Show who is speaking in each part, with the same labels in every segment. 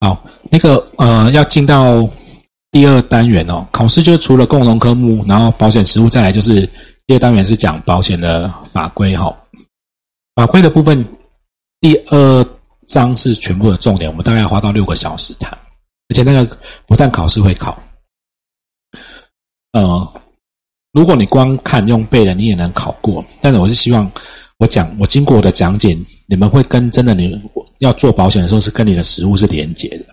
Speaker 1: 好，那个呃，要进到第二单元哦。考试就除了共同科目，然后保险实务，再来就是第二单元是讲保险的法规哈。法规的部分，第二章是全部的重点，我们大概要花到六个小时谈，而且那个不但考试会考，呃，如果你光看用背的，你也能考过。但是我是希望我讲，我经过我的讲解，你们会跟真的你要做保险的时候，是跟你的实物是连接的。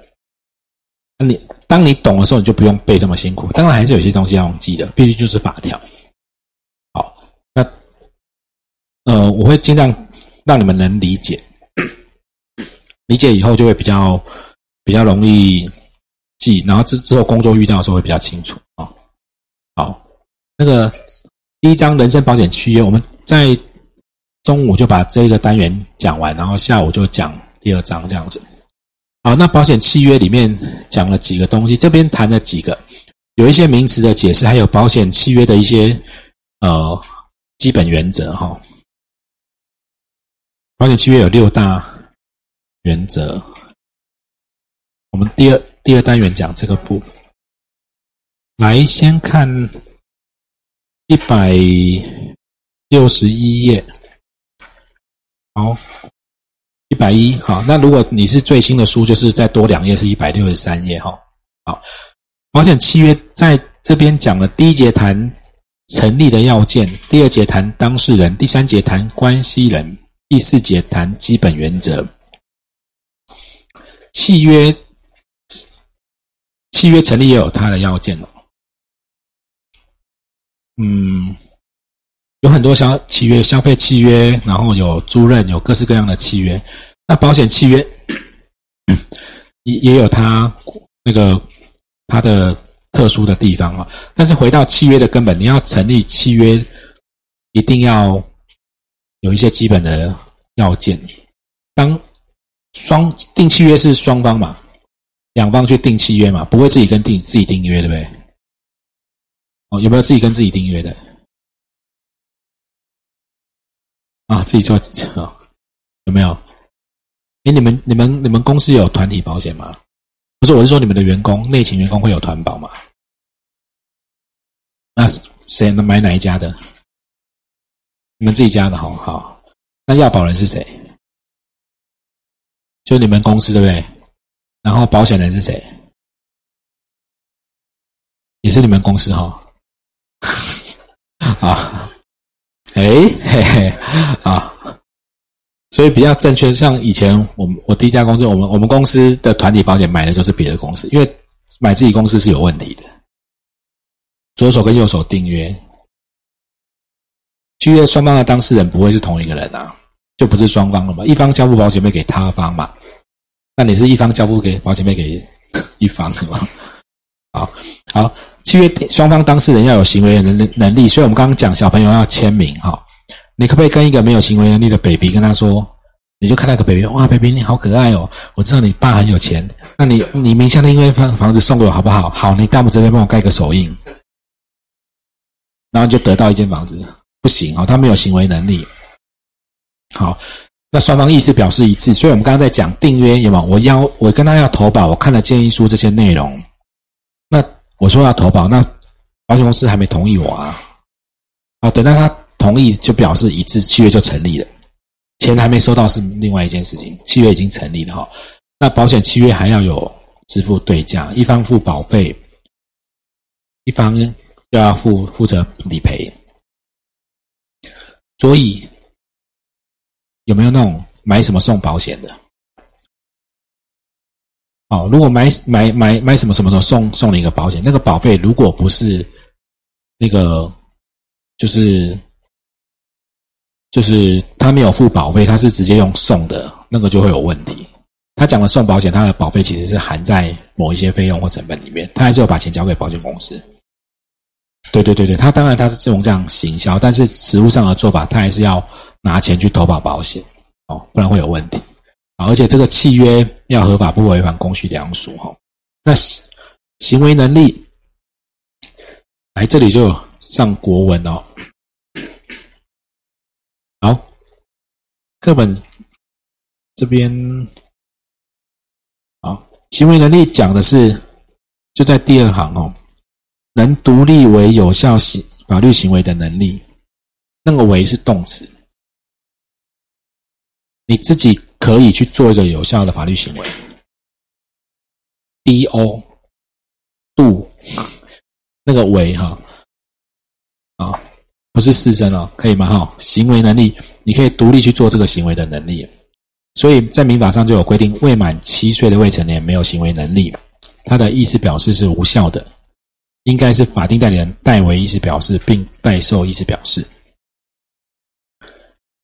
Speaker 1: 那你当你懂的时候，你就不用背这么辛苦。当然还是有些东西要记的，毕竟就是法条。好，那呃，我会尽量。让你们能理解，理解以后就会比较比较容易记，然后之之后工作遇到的时候会比较清楚啊。好，那个第一章人身保险契约，我们在中午就把这个单元讲完，然后下午就讲第二章这样子。好，那保险契约里面讲了几个东西，这边谈了几个，有一些名词的解释，还有保险契约的一些呃基本原则哈。保险契约有六大原则，我们第二第二单元讲这个部。来，先看一百六十一页。好，一百一。好，那如果你是最新的书，就是再多两页，是一百六十三页。哈，好，保险契约在这边讲了第一节谈成立的要件，第二节谈当事人，第三节谈关系人。第四节谈基本原则，契约契约成立也有它的要件哦。嗯，有很多消契约，消费契约，然后有租赁，有各式各样的契约。那保险契约 也也有它那个它的特殊的地方啊。但是回到契约的根本，你要成立契约，一定要。有一些基本的要件，当双订契约是双方嘛，两方去订契约嘛，不会自己跟订自己订约，对不对？哦，有没有自己跟自己订约的？啊，自己做啊？有没有？哎，你们、你们、你们公司有团体保险吗？不是，我是说你们的员工，内勤员工会有团保吗？那谁能买哪一家的？你们自己家的好好，那要保人是谁？就你们公司对不对？然后保险人是谁？也是你们公司哈。啊，哎嘿嘿啊，所以比较正确。像以前我们我第一家公司，我们我们公司的团体保险买的就是别的公司，因为买自己公司是有问题的。左手跟右手订约。契约双方的当事人不会是同一个人啊，就不是双方了嘛？一方交付保险费给他方嘛？那你是一方交付给保险费给一方是吗？好，好，契约双方当事人要有行为能能力，所以我们刚刚讲小朋友要签名哈。你可不可以跟一个没有行为能力的 baby 跟他说，你就看那个 baby，哇，baby 你好可爱哦，我知道你爸很有钱，那你你名下的因为房房子送给我好不好？好，你大拇指这边帮我盖个手印，然后就得到一间房子。不行哦，他没有行为能力。好，那双方意思表示一致，所以我们刚刚在讲订约有吗？我要我跟他要投保，我看了建议书这些内容，我说要投保，那保险公司还没同意我啊。哦，等到他同意，就表示一致，契约就成立了。钱还没收到是另外一件事情，契约已经成立了哈。那保险契约还要有支付对价，一方付保费，一方就要负负责理赔。所以有没有那种买什么送保险的？哦，如果买买买买什么什么的送送你一个保险，那个保费如果不是那个，就是就是他没有付保费，他是直接用送的，那个就会有问题。他讲的送保险，他的保费其实是含在某一些费用或成本里面，他还是要把钱交给保险公司。对对对对，他当然他是这种这样行销，但是实物上的做法，他还是要拿钱去投保保险哦，不然会有问题而且这个契约要合法，不违反公序良俗哈。那行为能力，来这里就上国文哦。好，课本这边好，行为能力讲的是就在第二行哦，能独立为有效行法律行为的能力，那个“为”是动词，你自己可以去做一个有效的法律行为。D O 度 那个“为”哈啊，不是四声哦，可以吗？哈，行为能力，你可以独立去做这个行为的能力。所以在民法上就有规定，未满七岁的未成年没有行为能力，他的意思表示是无效的，应该是法定代理人代为意思表示，并代受意思表示，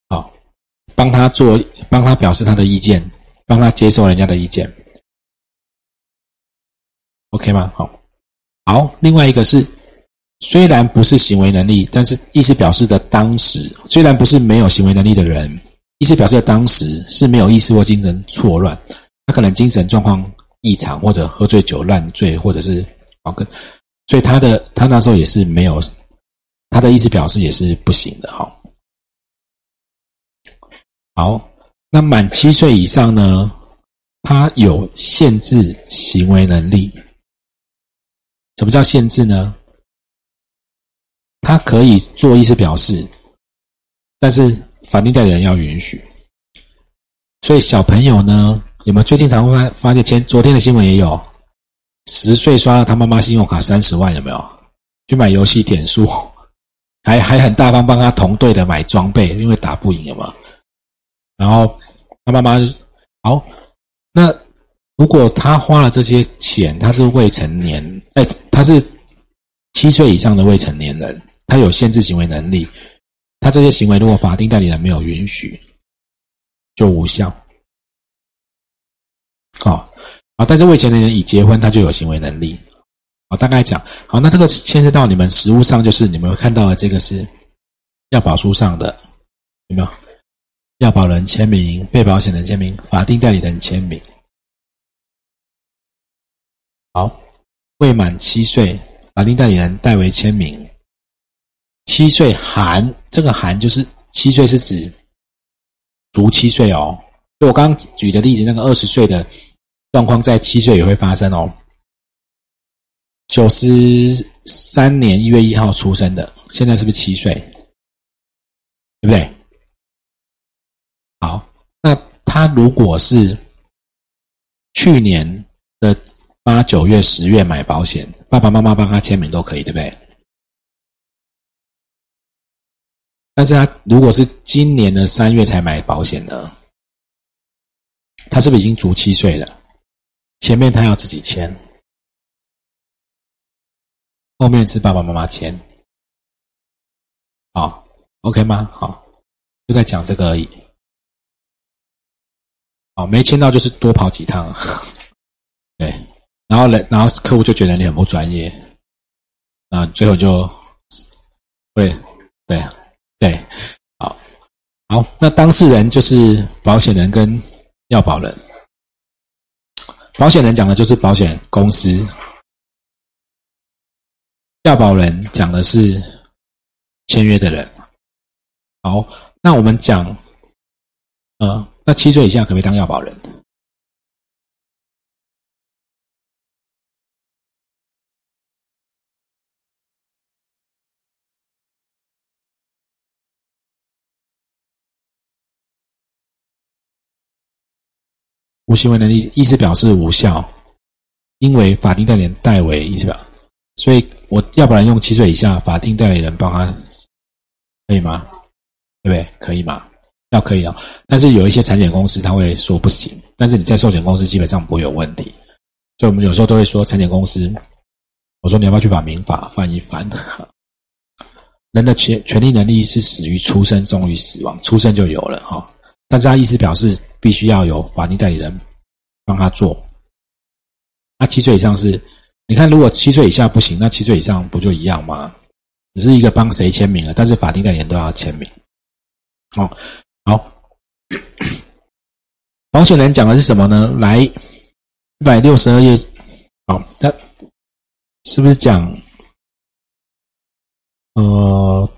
Speaker 1: 好，帮他做，帮他表示他的意见，帮他接受人家的意见，OK 吗？好，好，另外一个是，虽然不是行为能力，但是意思表示的当时，虽然不是没有行为能力的人。意思表示的当时是没有意识或精神错乱，他可能精神状况异常，或者喝醉酒乱醉，或者是啊跟，所以他的他那时候也是没有，他的意思表示也是不行的哈。好，那满七岁以上呢，他有限制行为能力。什么叫限制呢？他可以做意思表示，但是。法定代理人要允许，所以小朋友呢，有没有最近常发发现？前昨天的新闻也有，十岁刷了他妈妈信用卡三十万，有没有？去买游戏点数，还还很大方帮他同队的买装备，因为打不赢嘛。然后他妈妈好，那如果他花了这些钱，他是未成年，哎，他是七岁以上的未成年人，他有限制行为能力。他这些行为，如果法定代理人没有允许，就无效。好，啊，但是未成年人已结婚，他就有行为能力。好，大概讲，好，那这个牵涉到你们实物上，就是你们会看到的这个是要保书上的有没有？要保人签名、被保险人签名、法定代理人签名。好，未满七岁，法定代理人代为签名。七岁含这个含就是七岁是指足七岁哦，就我刚刚举的例子，那个二十岁的状况在七岁也会发生哦。九十三年一月一号出生的，现在是不是七岁？对不对？他如果是去年的八九月十月买保险，爸爸妈妈帮他签名都可以，对不对？但是他如果是今年的三月才买保险的，他是不是已经足七岁了？前面他要自己签，后面是爸爸妈妈签，好，OK 吗？好，就在讲这个而已。好，没签到就是多跑几趟，对，然后人，然后客户就觉得你很不专业，啊，最后就会对。对，好，好，那当事人就是保险人跟要保人。保险人讲的就是保险公司，要保人讲的是签约的人。好，那我们讲，呃，那七岁以下可不可以当要保人？无行为能力意思表示无效，因为法定代理人代为意思表，所以我要不然用七岁以下法定代理人帮他，可以吗？对不对？可以吗？要可以啊，但是有一些产险公司他会说不行，但是你在寿险公司基本上不会有问题，所以我们有时候都会说产险公司，我说你要不要去把民法翻一翻？人的权权利能力是始于出生，终于死亡，出生就有了哈。但是他意思表示必须要有法定代理人帮他做。那七岁以上是，你看如果七岁以下不行，那七岁以上不就一样吗？只是一个帮谁签名了，但是法定代理人都要签名。哦，保险人讲的是什么呢？来一百六十二页，好，那是不是讲？呃，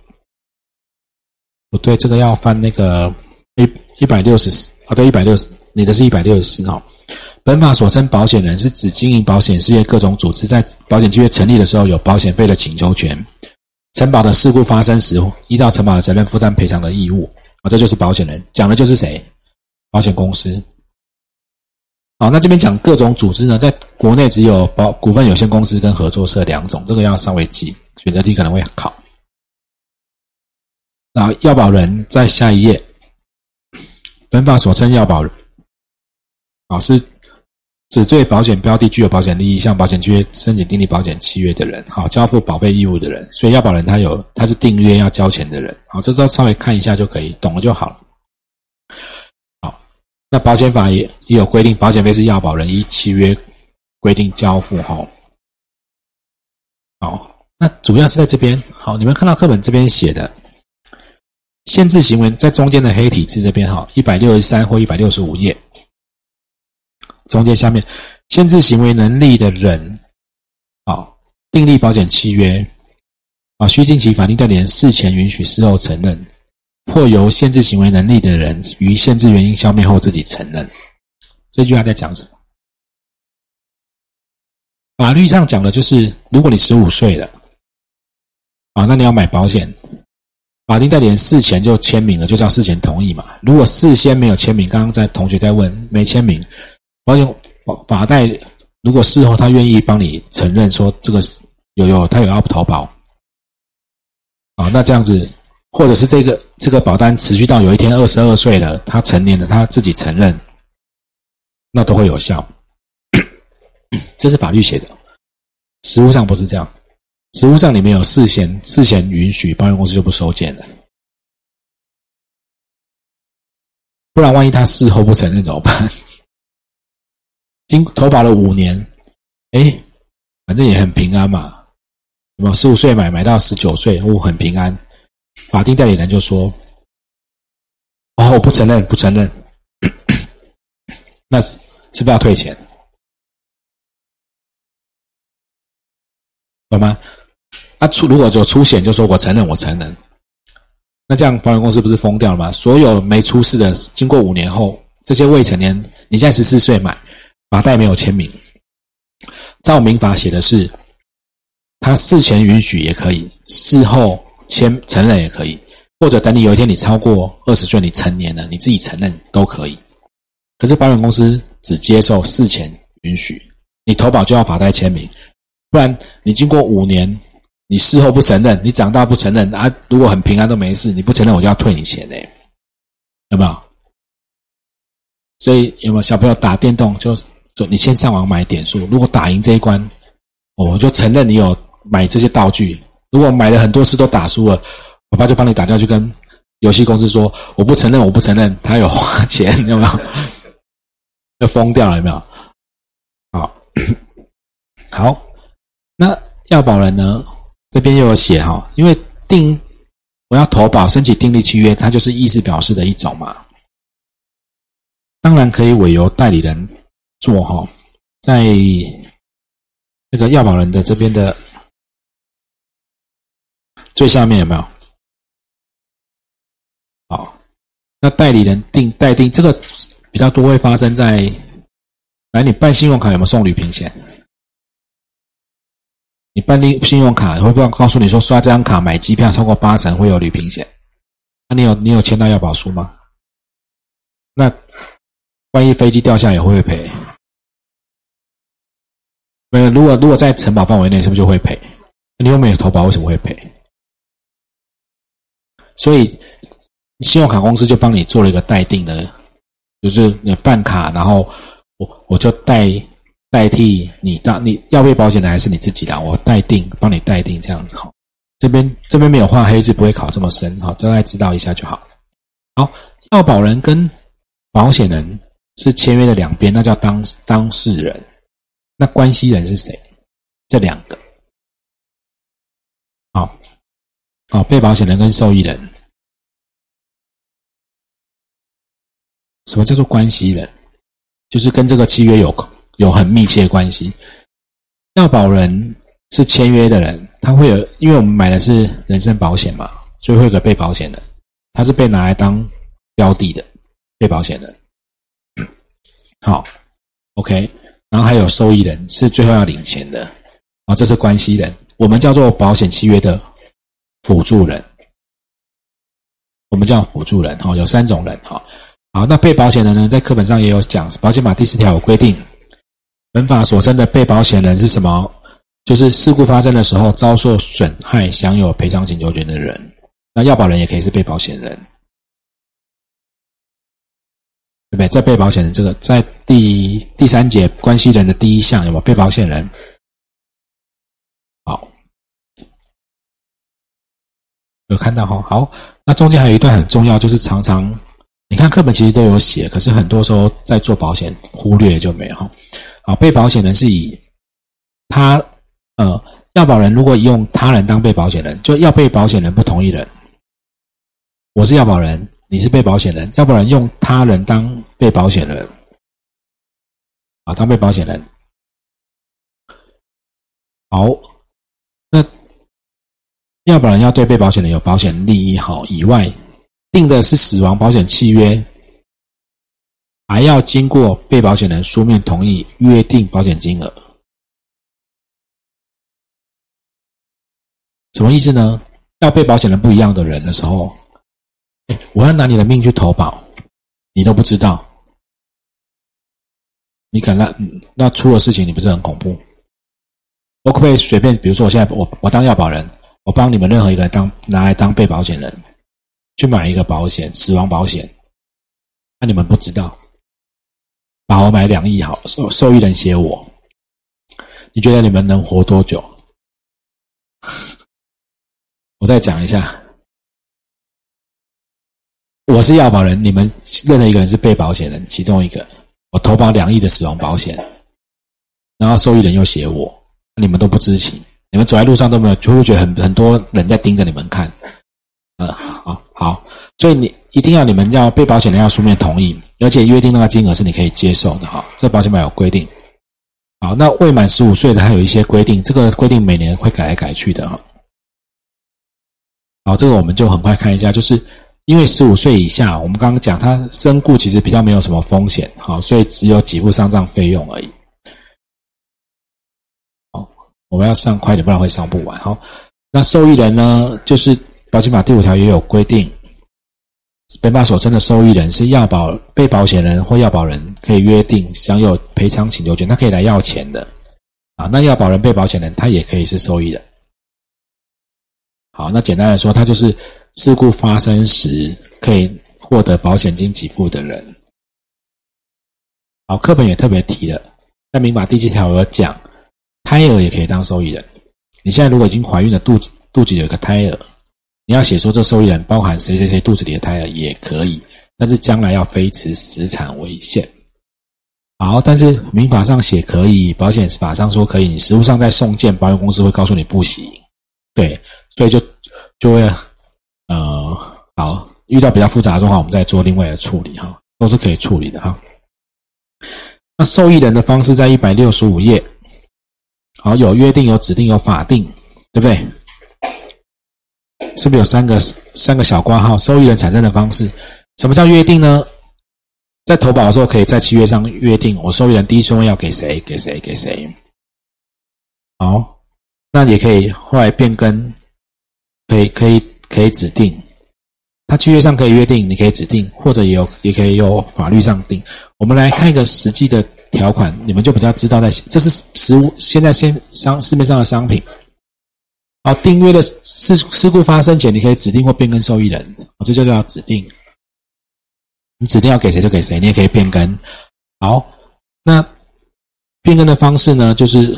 Speaker 1: 不对，这个要翻那个一。一百六十四，啊，对，一百六十，你的是一百六十四号。本法所称保险人，是指经营保险事业各种组织在保险契约成立的时候有保险费的请求权，承保的事故发生时，依照承保的责任负担赔偿的义务啊，这就是保险人。讲的就是谁？保险公司。好，那这边讲各种组织呢，在国内只有保股份有限公司跟合作社两种，这个要稍微记，选择题可能会考。那要保人在下一页，本法所称要保人，啊是。只对保险标的具有保险利益，向保险契约申请订立保险契约的人，好交付保费义务的人，所以要保人他有他是订约要交钱的人，好，这都稍微看一下就可以，懂了就好了。好，那保险法也也有规定，保险费是要保人依契约规定交付，哈。好，那主要是在这边，好，你们看到课本这边写的限制行为，在中间的黑体字这边，哈，一百六十三或一百六十五页。中间下面限制行为能力的人，啊，订立保险契约，啊，需经其法定代理人事前允许，事后承认，或由限制行为能力的人于限制原因消灭后自己承认。这句话在讲什么？法律上讲的就是，如果你十五岁了，啊，那你要买保险，法定代理人事前就签名了，就叫事前同意嘛。如果事先没有签名，刚刚在同学在问没签名。保险法法代，如果事后他愿意帮你承认说这个有有他有要投保，啊，那这样子，或者是这个这个保单持续到有一天二十二岁了，他成年了，他自己承认，那都会有效。这是法律写的，实务上不是这样，实务上你没有事先事先允许，保险公司就不收件了。不然万一他事后不承认怎么办？经投保了五年，哎，反正也很平安嘛。那么十五岁买，买到十九岁，哦，很平安。法定代理人就说：“哦，我不承认，不承认。”那是是不是要退钱？懂吗？啊，出如果就出险，就说我承认，我承认。那这样保险公司不是疯掉了吗？所有没出事的，经过五年后，这些未成年，你现在十四岁买。法代没有签名，照民法写的是，他事前允许也可以，事后签承认也可以，或者等你有一天你超过二十岁，你成年了，你自己承认都可以。可是保险公司只接受事前允许，你投保就要法代签名，不然你经过五年，你事后不承认，你长大不承认啊，如果很平安都没事，你不承认我就要退你钱嘞，有没有？所以有没有小朋友打电动就？你先上网买点数，如果打赢这一关，我就承认你有买这些道具。如果买了很多次都打输了，我爸就帮你打掉，去跟游戏公司说：“我不承认，我不承认，他有花钱，有没有？”就疯掉了，有没有？好，好，那要保人呢？这边又有写哈，因为订我要投保申请订立契约，它就是意思表示的一种嘛。当然可以委由代理人。做哈，在那个要保人的这边的最下面有没有？好，那代理人定代定这个比较多会发生在，来你办信用卡有没有送旅行险？你办理信用卡会不会告诉你说刷这张卡买机票超过八成会有旅行险？那你有你有签到要保书吗？那万一飞机掉下也会不会赔？没有，如果如果在承保范围内，是不是就会赔？你又没有投保，为什么会赔？所以信用卡公司就帮你做了一个代定的，就是你办卡，然后我我就代代替你，当你要被保险的还是你自己的，我代定，帮你代定这样子哈。这边这边没有画黑字，不会考这么深哈，大概知道一下就好。好，要保人跟保险人是签约的两边，那叫当当事人。那关系人是谁？这两个，好，好，被保险人跟受益人。什么叫做关系人？就是跟这个契约有有很密切关系。要保人是签约的人，他会有，因为我们买的是人身保险嘛，所以会有个被保险人，他是被拿来当标的的被保险人。好，OK，然后还有受益人是最后要领钱的，啊，这是关系人，我们叫做保险契约的辅助人，我们叫辅助人，哈，有三种人，哈，好，那被保险人呢，在课本上也有讲，保险法第四条有规定，本法所称的被保险人是什么？就是事故发生的时候遭受损害享有赔偿请求权的人，那要保人也可以是被保险人。对不对？在被保险人这个，在第第三节关系人的第一项有没有被保险人？好，有看到哈？好，那中间还有一段很重要，就是常常你看课本其实都有写，可是很多时候在做保险忽略就没有。好，被保险人是以他呃要保人如果用他人当被保险人，就要被保险人不同意人，我是要保人。你是被保险人，要不然用他人当被保险人，啊，当被保险人。好，那要不然要对被保险人有保险利益好以外，定的是死亡保险契约，还要经过被保险人书面同意，约定保险金额。什么意思呢？要被保险人不一样的人的时候。我要拿你的命去投保，你都不知道，你可能那出了事情，你不是很恐怖？我可不可以随便？比如说，我现在我我当要保人，我帮你们任何一个当拿来当被保险人，去买一个保险，死亡保险，那你们不知道，把我买两亿好，受受益人写我，你觉得你们能活多久？我再讲一下。我是要保人，你们任何一个人是被保险人，其中一个，我投保两亿的死亡保险，然后受益人又写我，你们都不知情，你们走在路上都没有，就会觉得很很多人在盯着你们看，呃，好好，所以你一定要你们要被保险人要书面同意，而且约定那个金额是你可以接受的哈，这保险法有规定。好，那未满十五岁的还有一些规定，这个规定每年会改来改去的哈。好，这个我们就很快看一下，就是。因为十五岁以下，我们刚刚讲他身故其实比较没有什么风险，好，所以只有给付丧葬费用而已。好，我们要上快点，不然会上不完。好，那受益人呢？就是保险法第五条也有规定，本法所称的受益人是要保被保险人或要保人可以约定享有赔偿请求权，他可以来要钱的。啊，那要保人被保险人他也可以是受益人。好，那简单来说，他就是。事故发生时可以获得保险金给付的人，好，课本也特别提了，在民法第七条有讲，胎儿也可以当受益人。你现在如果已经怀孕了，肚子肚子有一个胎儿，你要写说这受益人包含谁谁谁肚子里的胎儿也可以，但是将来要非持死产为限。好，但是民法上写可以，保险法上说可以，你实物上在送件，保险公司会告诉你不行。对，所以就就会。呃，好，遇到比较复杂的状况，我们再做另外的处理哈，都是可以处理的哈。那受益人的方式在一百六十五页，好，有约定、有指定、有法定，对不对？是不是有三个三个小挂号？受益人产生的方式，什么叫约定呢？在投保的时候，可以在契约上约定，我受益人第一顺位要给谁？给谁？给谁？好，那也可以后来变更，可以可以。可以指定，他契约上可以约定，你可以指定，或者有也可以有法律上定。我们来看一个实际的条款，你们就比较知道在这是实物现在先商市面上的商品。好，订约的事事故发生前，你可以指定或变更受益人，这就叫指定。你指定要给谁就给谁，你也可以变更。好，那变更的方式呢，就是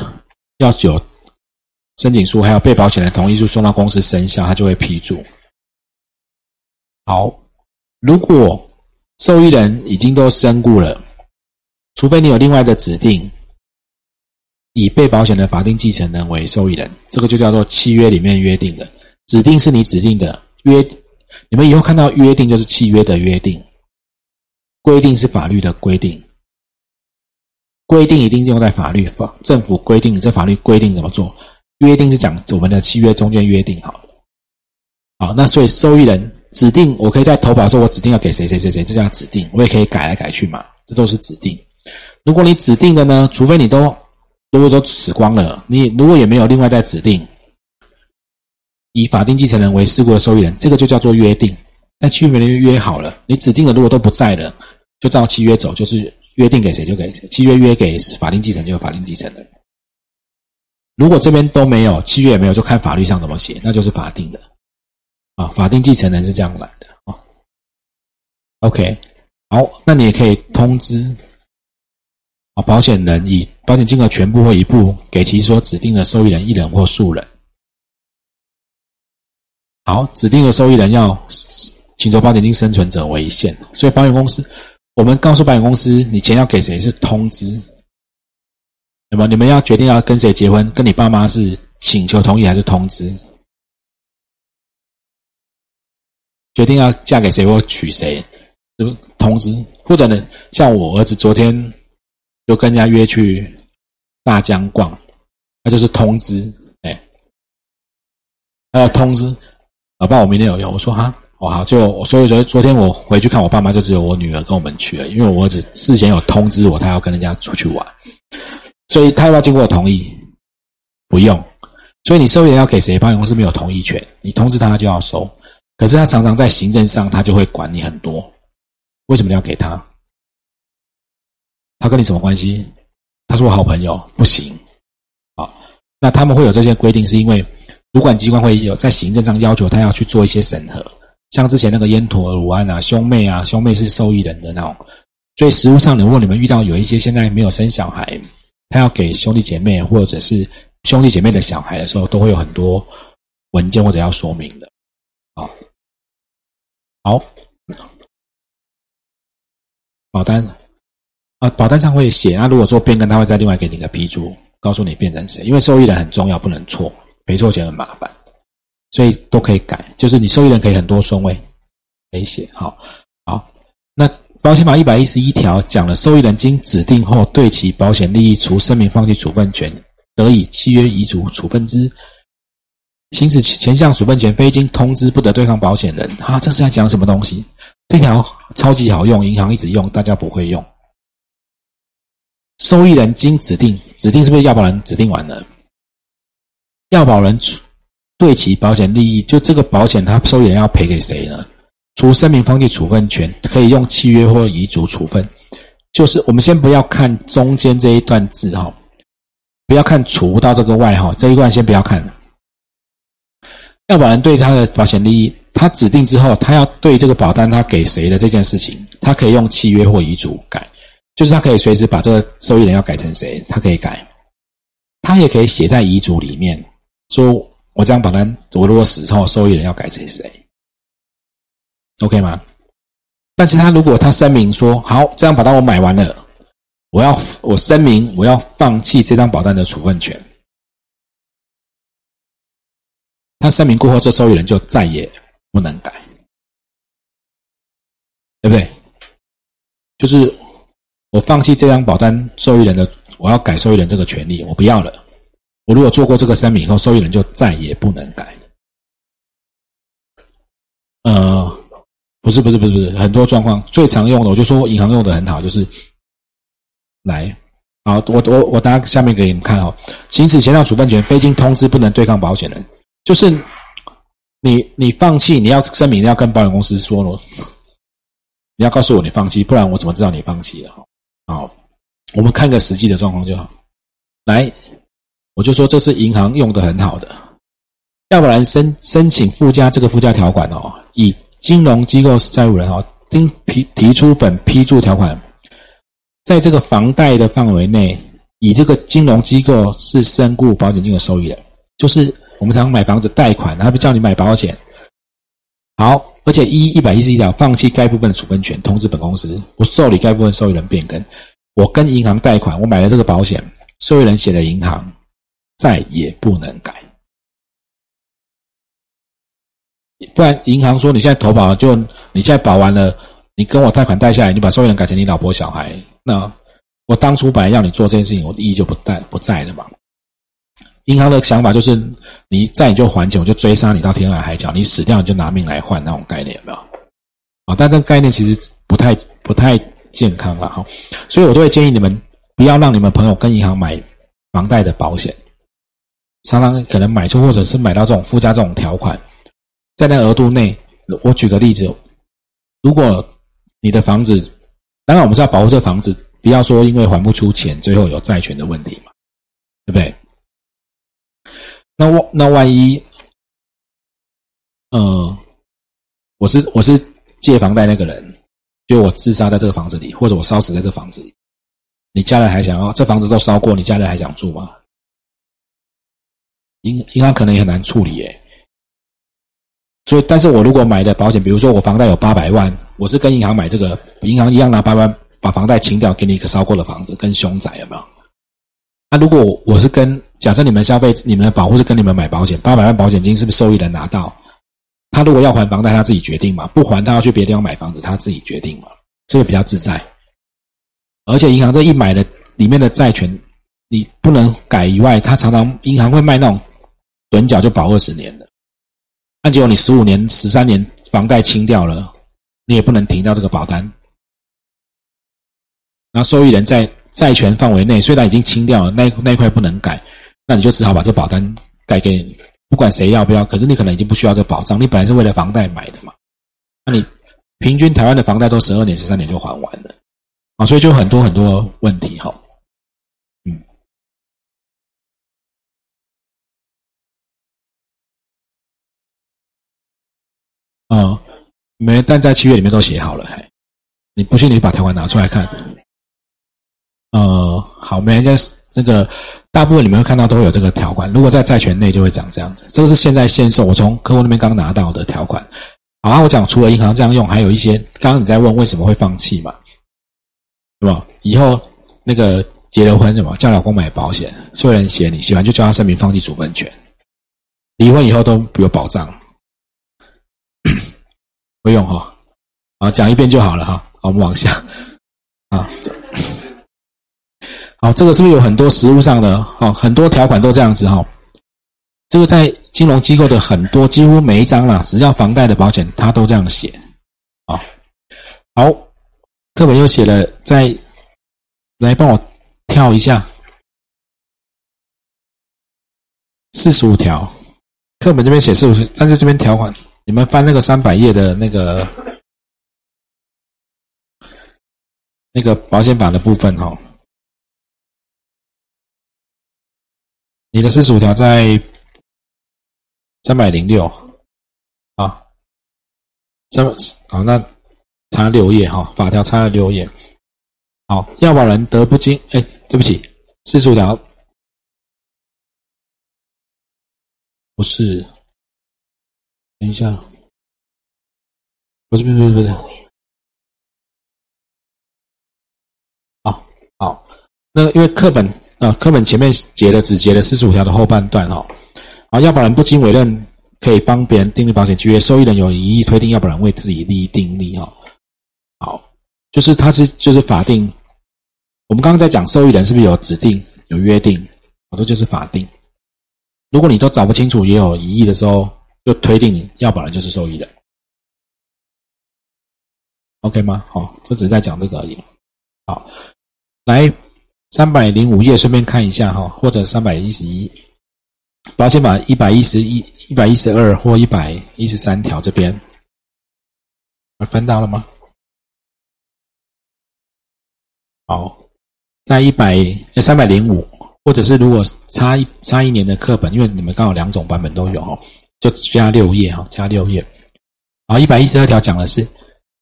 Speaker 1: 要有。申请书还有被保险人同意书送到公司生效，他就会批注。好，如果受益人已经都身故了，除非你有另外的指定，以被保险的法定继承人为受益人，这个就叫做契约里面约定的。指定是你指定的约，你们以后看到约定就是契约的约定，规定是法律的规定，规定一定用在法律法政府规定，这法律规定怎么做？约定是讲我们的契约中间约定好的，好，那所以受益人指定，我可以在投保时候我指定要给谁谁谁谁，这叫指定，我也可以改来改去嘛，这都是指定。如果你指定的呢，除非你都如果都死光了，你如果也没有另外再指定以法定继承人为事故的受益人，这个就叫做约定。那契约约约好了，你指定的如果都不在了，就照契约走，就是约定给谁就给谁，契约约给法定继承就法定继承人。如果这边都没有契约也没有，就看法律上怎么写，那就是法定的啊。法定继承人是这样来的啊。OK，好，那你也可以通知啊，保险人以保险金额全部或一部给其所指定的受益人一人或数人。好，指定的受益人要请求保险金生存者为限，所以保险公司，我们告诉保险公司，你钱要给谁是通知。那么你们要决定要跟谁结婚，跟你爸妈是请求同意还是通知？决定要嫁给谁或娶谁，就通知。或者呢，像我儿子昨天就跟人家约去大江逛，那就是通知。哎，还要通知，老爸，我明天有用。我说哈，我好，就所以说昨天我回去看我爸妈，就只有我女儿跟我们去了，因为我儿子事先有通知我，他要跟人家出去玩。所以他要经过我同意，不用。所以你受益人要给谁，保险公司没有同意权。你通知他他就要收，可是他常常在行政上他就会管你很多。为什么你要给他？他跟你什么关系？他是我好朋友，不行。好，那他们会有这些规定，是因为主管机关会有在行政上要求他要去做一些审核，像之前那个烟陀鲁安啊，兄妹啊，兄妹是受益人的那种。所以实务上，如果你们遇到有一些现在没有生小孩。他要给兄弟姐妹或者是兄弟姐妹的小孩的时候，都会有很多文件或者要说明的。啊，好，保单啊，保单上会写。那如果做变更，他会再另外给你一个批注，告诉你变成谁。因为受益人很重要，不能错，赔错钱很麻烦，所以都可以改。就是你受益人可以很多顺位可以写。好，好，那。保险法一百一十一条讲了，受益人经指定后，对其保险利益除声明放弃处分权，得以契约遗嘱处分之，行使前项处分权，非经通知不得对抗保险人。啊，这是在讲什么东西？这条超级好用，银行一直用，大家不会用。受益人经指定，指定是不是要保人指定完了？要保人对其保险利益，就这个保险，他受益人要赔给谁呢？除声明放弃处分权，可以用契约或遗嘱处分。就是我们先不要看中间这一段字哈，不要看除到这个外哈，这一段先不要看。要保人对他的保险利益，他指定之后，他要对这个保单他给谁的这件事情，他可以用契约或遗嘱改，就是他可以随时把这个受益人要改成谁，他可以改。他也可以写在遗嘱里面，说我这张保单我如果死后，受益人要改成谁。OK 吗？但是他如果他声明说好，这张保单我买完了，我要我声明我要放弃这张保单的处分权。他声明过后，这受益人就再也不能改，对不对？就是我放弃这张保单受益人的，我要改受益人这个权利，我不要了。我如果做过这个声明以后，受益人就再也不能改。呃。不是不是不是不是，很多状况最常用的，我就说银行用的很好，就是来，好，我我我大家下面给你们看哦，行使前项处分权，非经通知不能对抗保险人，就是你你放弃，你要声明要跟保险公司说了，你要告诉我你放弃，不然我怎么知道你放弃了？哈，好，我们看个实际的状况就好，来，我就说这是银行用的很好的，要不然申申请附加这个附加条款哦，以。金融机构是债务人哦，应提提出本批注条款，在这个房贷的范围内，以这个金融机构是身故保险金的受益人，就是我们常买房子贷款，他不叫你买保险。好，而且一一百一十一条，放弃该部分的处分权，通知本公司不受理该部分受益人变更。我跟银行贷款，我买了这个保险，受益人写的银行再也不能改。不然，银行说你现在投保就你现在保完了，你跟我贷款贷下来，你把受益人改成你老婆小孩，那我当初本来要你做这件事情，我的意义就不在不在了嘛。银行的想法就是，你在你就还钱，我就追杀你到天涯海角，你死掉你就拿命来换那种概念，有没有？啊，但这个概念其实不太不太健康了哈，所以我都会建议你们不要让你们朋友跟银行买房贷的保险，常常可能买错，或者是买到这种附加这种条款，在那额度内。我举个例子，如果你的房子，当然我们是要保护这房子，不要说因为还不出钱，最后有债权的问题嘛，对不对？那万那万一，呃，我是我是借房贷那个人，就我自杀在这个房子里，或者我烧死在这个房子里，你家人还想要这房子都烧过，你家人还想住吗？银银行可能也很难处理耶。所以，但是我如果买的保险，比如说我房贷有八百万，我是跟银行买这个，银行一样拿八万把房贷清掉，给你一个烧过的房子，跟凶宅有没有？那如果我是跟假设你们消费，你们的保护是跟你们买保险，八百万保险金是不是受益人拿到？他如果要还房贷，他自己决定嘛；不还，他要去别的地方买房子，他自己决定嘛。这个比较自在。而且银行这一买的里面的债权，你不能改以外，他常常银行会卖那种短缴就保二十年。那结果你十五年、十三年房贷清掉了，你也不能停掉这个保单。那受益人在债权范围内，虽然已经清掉了，那那块不能改，那你就只好把这保单改给不管谁要不要。可是你可能已经不需要这保障，你本来是为了房贷买的嘛。那你平均台湾的房贷都十二年、十三年就还完了啊，所以就很多很多问题哈。啊，没，但在契约里面都写好了。还，你不信，你把条款拿出来看。呃，好，没人在这个大部分你们会看到都会有这个条款。如果在债权内，就会长这样子。这个是现在限售，我从客户那边刚拿到的条款。好，我讲除了银行这样用，还有一些，刚刚你在问为什么会放弃嘛？对吧？以后那个结了婚什么，叫老公买保险，所有人写你喜欢就叫他声明放弃处分权，离婚以后都有保障。不用哈，啊，讲一遍就好了哈。好，我们往下啊，这好，这个是不是有很多实物上的哦？很多条款都这样子哈。这个在金融机构的很多，几乎每一张啦，只要房贷的保险，它都这样写啊。好，课本又写了，再来帮我跳一下四十五条，课本这边写四十五，但是这边条款。你们翻那个三百页的那个那个保险法的部分哈，你的四十五条在三百零六。啊，三好那差六页哈，法条差了六页。好，要保人得不经哎，对不起，四十五条。不是。等一下，不是不是不是不是，好，好，那因为课本啊，课本前面解的只解了四十五条的后半段哈，啊，要保人不经委任可以帮别人订立保险契约，受益人有异议推定要保人为自己利益订立哈，好，就是他是就是法定，我们刚刚在讲受益人是不是有指定有约定，好，这就是法定，如果你都找不清楚也有疑义的时候。就推定你要保人就是受益人，OK 吗？好，这只是在讲这个而已。好，来三百零五页，顺便看一下哈，或者三百一十一，保险法一百一十一、一百一十二或一百一十三条这边，分到了吗？好，在一百三百零五，或者是如果差一差一年的课本，因为你们刚好两种版本都有哈。就加六页哈，加六页。好，一百一十二条讲的是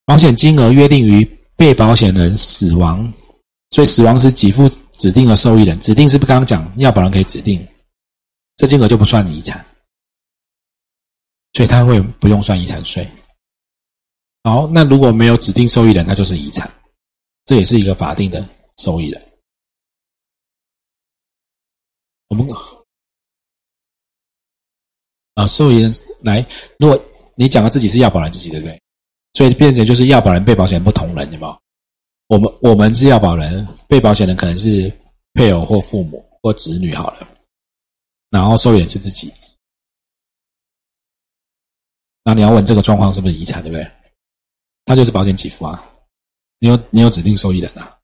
Speaker 1: 保险金额约定于被保险人死亡，所以死亡时给付指定的受益人，指定是不刚刚讲要保人可以指定，这金额就不算遗产，所以他会不用算遗产税。好，那如果没有指定受益人，那就是遗产，这也是一个法定的受益人。我们。啊，受益人来，如果你讲的自己是要保人自己，对不对？所以变成就是要保人、被保险人不同人，有没有？我们我们是要保人，被保险人可能是配偶或父母或子女好了，然后受益人是自己。那你要问这个状况是不是遗产，对不对？他就是保险给付啊，你有你有指定受益人啊。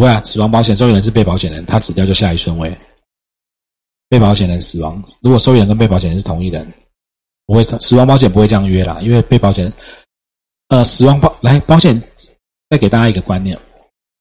Speaker 1: 不会啊，死亡保险受益人是被保险人，他死掉就下一顺位。被保险人死亡，如果受益人跟被保险人是同一人，不会死亡保险不会这样约啦，因为被保险人，呃，死亡保来保险再给大家一个观念。